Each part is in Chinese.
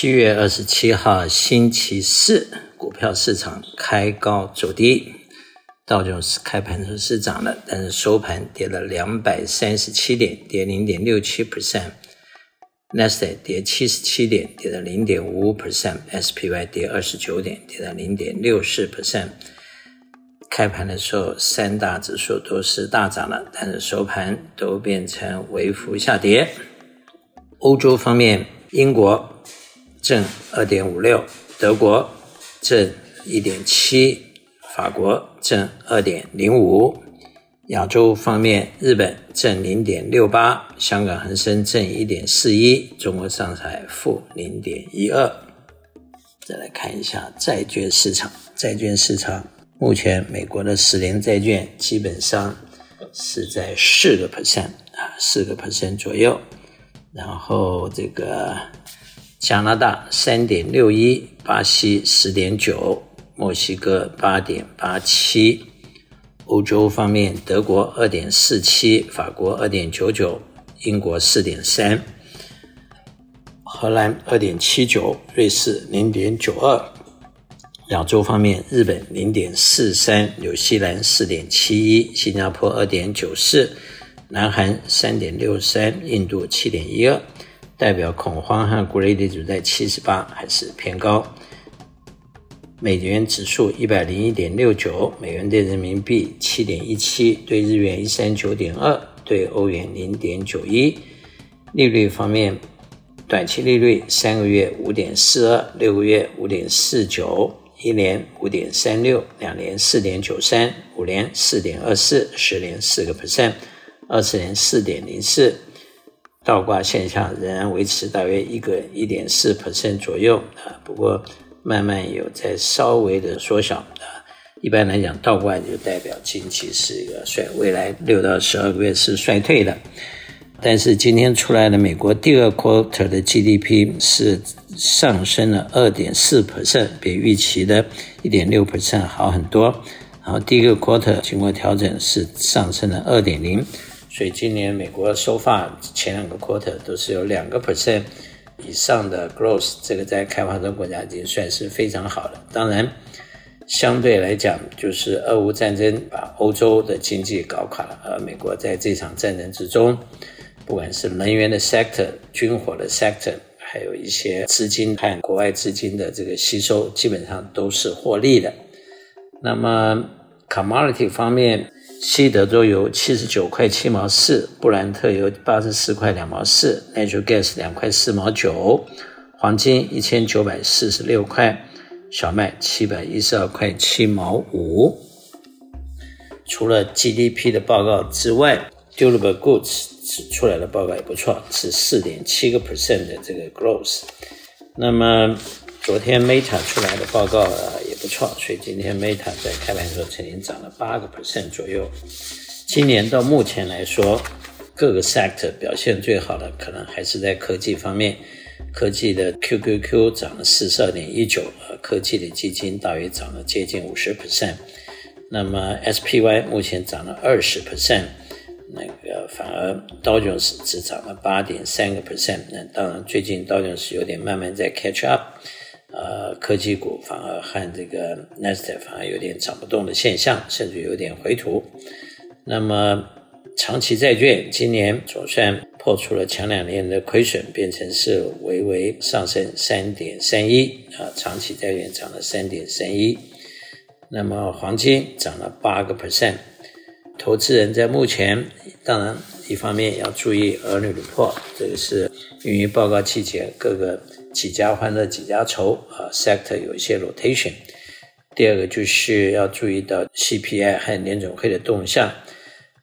七月二十七号星期四，股票市场开高走低，道琼斯开盘时是涨了，但是收盘跌了两百三十七点，跌零点六七 percent。纳斯达克跌七十七点，跌了零点五五 percent；SPY 跌二十九点，跌了零点六四 percent。开盘的时候，三大指数都是大涨了，但是收盘都变成微幅下跌。欧洲方面，英国正二点五六，德国正一点七，法国正二点零五。亚洲方面，日本正零点六八，香港恒生正一点四一，中国上海负零点一二。再来看一下债券市场，债券市场目前美国的十年债券基本上是在四个 percent 啊，四个 percent 左右。然后这个加拿大三点六一，巴西十点九，墨西哥八点八七，欧洲方面，德国二点四七，法国二点九九，英国四点三，荷兰二点七九，瑞士零点九二。亚洲方面，日本零点四三，纽西兰四点七一，新加坡二点九四。南韩三点六三，印度七点一二，代表恐慌和孤立的指数在七十八，还是偏高。美元指数一百零一点六九，美元兑人民币七点一七，对日元一三九点二，对欧元零点九一。利率方面，短期利率三个月五点四二，六个月五点四九，一年五点三六，两年四点九三，五年四点二四，十年四个 percent。二十年四点零四，倒挂现象仍然维持大约一个一点四 percent 左右啊，不过慢慢有在稍微的缩小啊。一般来讲，倒挂就代表经济是一个衰，未来六到十二个月是衰退的。但是今天出来的美国第二 quarter 的 GDP 是上升了二点四 percent，比预期的一点六 percent 好很多。然后第一个 quarter 经过调整是上升了二点零。所以今年美国收发前两个 quarter 都是有两个 percent 以上的 growth，这个在开发中国家已经算是非常好了。当然，相对来讲，就是俄乌战争把欧洲的经济搞垮了，而美国在这场战争之中，不管是能源的 sector、军火的 sector，还有一些资金和国外资金的这个吸收，基本上都是获利的。那么 commodity 方面。西德州油七十九块七毛四，布兰特油八十四块两毛四，natural gas 两块四毛九，黄金一千九百四十六块，小麦七百一十二块七毛五。除了 GDP 的报告之外，durable goods 出来的报告也不错，是四点七个 percent 的这个 growth。那么昨天 Meta 出来的报告啊也不错，所以今天 Meta 在开盘的时候曾经涨了八个 percent 左右。今年到目前来说，各个 sector 表现最好的可能还是在科技方面，科技的 QQQ 涨了四十二点一九，科技的基金大约涨了接近五十 percent。那么 SPY 目前涨了二十 percent。那个反而道琼斯只涨了八点三个 percent，那当然最近 Dow Jones 有点慢慢在 catch up，呃，科技股反而和这个纳斯达克反而有点涨不动的现象，甚至有点回吐。那么长期债券今年总算破除了前两年的亏损，变成是微微上升三点三一啊，长期债券涨了三点三一。那么黄金涨了八个 percent。投资人在目前，当然一方面要注意儿女的破这个是因为报告季节，各个几家欢乐几家愁啊，sector 有一些 rotation。第二个就是要注意到 CPI 和联准会的动向。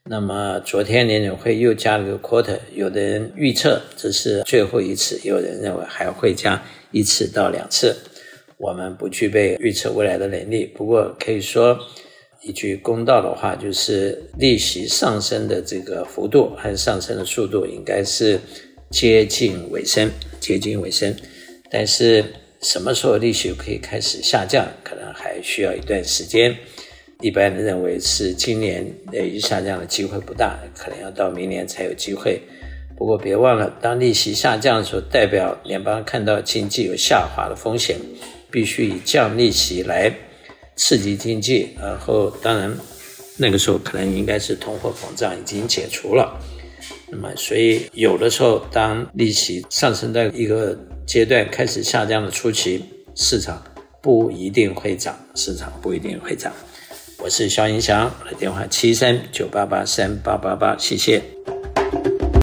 那么昨天联准会又加了个 quarter，有的人预测这是最后一次，有人认为还会加一次到两次。我们不具备预测未来的能力，不过可以说。一句公道的话，就是利息上升的这个幅度和上升的速度应该是接近尾声，接近尾声。但是什么时候利息可以开始下降，可能还需要一段时间。一般人认为是今年的下降的机会不大，可能要到明年才有机会。不过别忘了，当利息下降的时候，代表联邦看到经济有下滑的风险，必须以降利息来刺激经济。然后，当然那个时候可能应该是通货膨胀已经解除了。那么，所以有的时候，当利息上升到一个阶段开始下降的初期，市场不一定会涨，市场不一定会涨。我是肖银祥，我的电话七三九八八三八八八，谢谢。